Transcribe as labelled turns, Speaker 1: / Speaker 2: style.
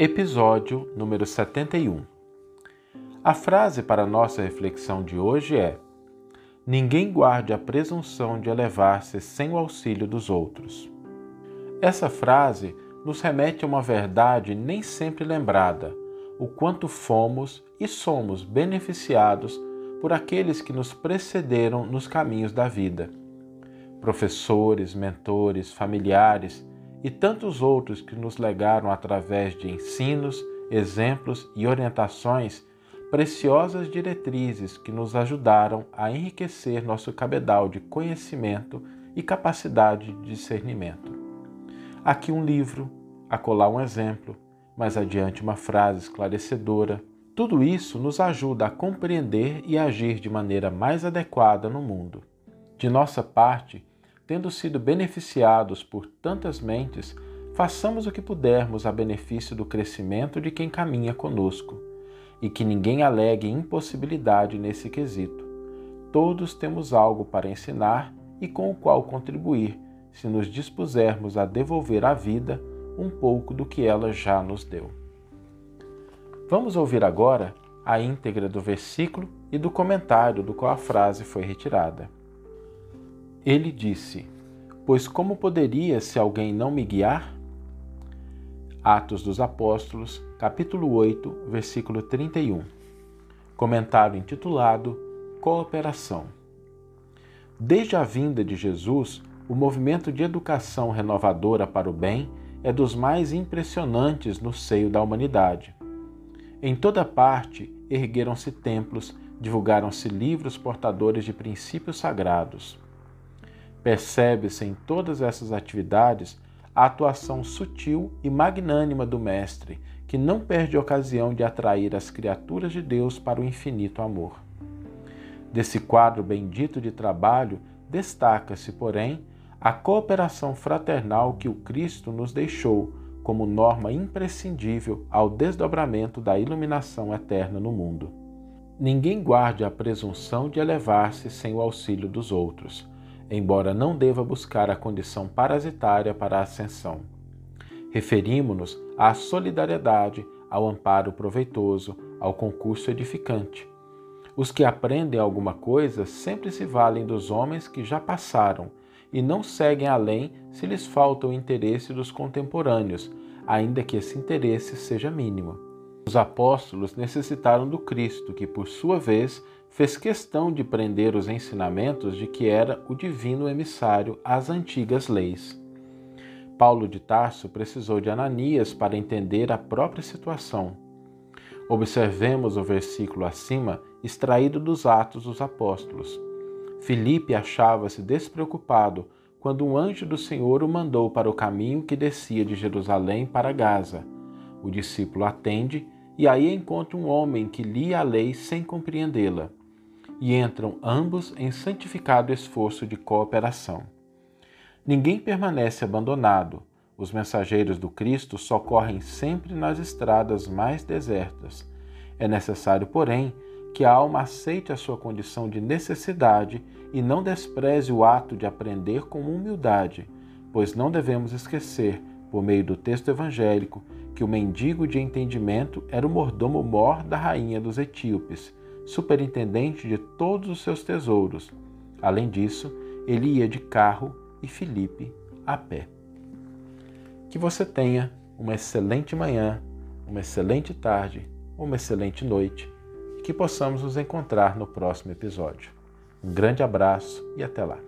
Speaker 1: Episódio número 71. A frase para nossa reflexão de hoje é: Ninguém guarde a presunção de elevar-se sem o auxílio dos outros. Essa frase nos remete a uma verdade nem sempre lembrada, o quanto fomos e somos beneficiados por aqueles que nos precederam nos caminhos da vida. Professores, mentores, familiares, e tantos outros que nos legaram através de ensinos, exemplos e orientações preciosas diretrizes que nos ajudaram a enriquecer nosso cabedal de conhecimento e capacidade de discernimento. Aqui um livro, acolá um exemplo, mais adiante uma frase esclarecedora. Tudo isso nos ajuda a compreender e agir de maneira mais adequada no mundo. De nossa parte, tendo sido beneficiados por tantas mentes, façamos o que pudermos a benefício do crescimento de quem caminha conosco, e que ninguém alegue impossibilidade nesse quesito. Todos temos algo para ensinar e com o qual contribuir, se nos dispusermos a devolver à vida um pouco do que ela já nos deu. Vamos ouvir agora a íntegra do versículo e do comentário do qual a frase foi retirada. Ele disse: Pois como poderia se alguém não me guiar? Atos dos Apóstolos, capítulo 8, versículo 31. Comentário intitulado Cooperação. Desde a vinda de Jesus, o movimento de educação renovadora para o bem é dos mais impressionantes no seio da humanidade. Em toda parte ergueram-se templos, divulgaram-se livros portadores de princípios sagrados. Percebe-se em todas essas atividades a atuação sutil e magnânima do Mestre, que não perde ocasião de atrair as criaturas de Deus para o infinito amor. Desse quadro bendito de trabalho, destaca-se, porém, a cooperação fraternal que o Cristo nos deixou como norma imprescindível ao desdobramento da iluminação eterna no mundo. Ninguém guarde a presunção de elevar-se sem o auxílio dos outros embora não deva buscar a condição parasitária para a ascensão. Referimos-nos à solidariedade, ao amparo proveitoso, ao concurso edificante. Os que aprendem alguma coisa sempre se valem dos homens que já passaram e não seguem além se lhes falta o interesse dos contemporâneos, ainda que esse interesse seja mínimo. Os apóstolos necessitaram do Cristo, que, por sua vez, fez questão de prender os ensinamentos de que era o divino emissário às antigas leis. Paulo de Tarso precisou de Ananias para entender a própria situação. Observemos o versículo acima, extraído dos Atos dos Apóstolos. Filipe achava-se despreocupado quando um anjo do Senhor o mandou para o caminho que descia de Jerusalém para Gaza. O discípulo atende e aí encontra um homem que lia a lei sem compreendê-la e entram ambos em santificado esforço de cooperação. Ninguém permanece abandonado. Os mensageiros do Cristo socorrem sempre nas estradas mais desertas. É necessário, porém, que a alma aceite a sua condição de necessidade e não despreze o ato de aprender com humildade, pois não devemos esquecer, por meio do texto evangélico, que o mendigo de entendimento era o mordomo mor da rainha dos etíopes superintendente de todos os seus tesouros. Além disso, ele ia de carro e Felipe a pé. Que você tenha uma excelente manhã, uma excelente tarde, uma excelente noite e que possamos nos encontrar no próximo episódio. Um grande abraço e até lá.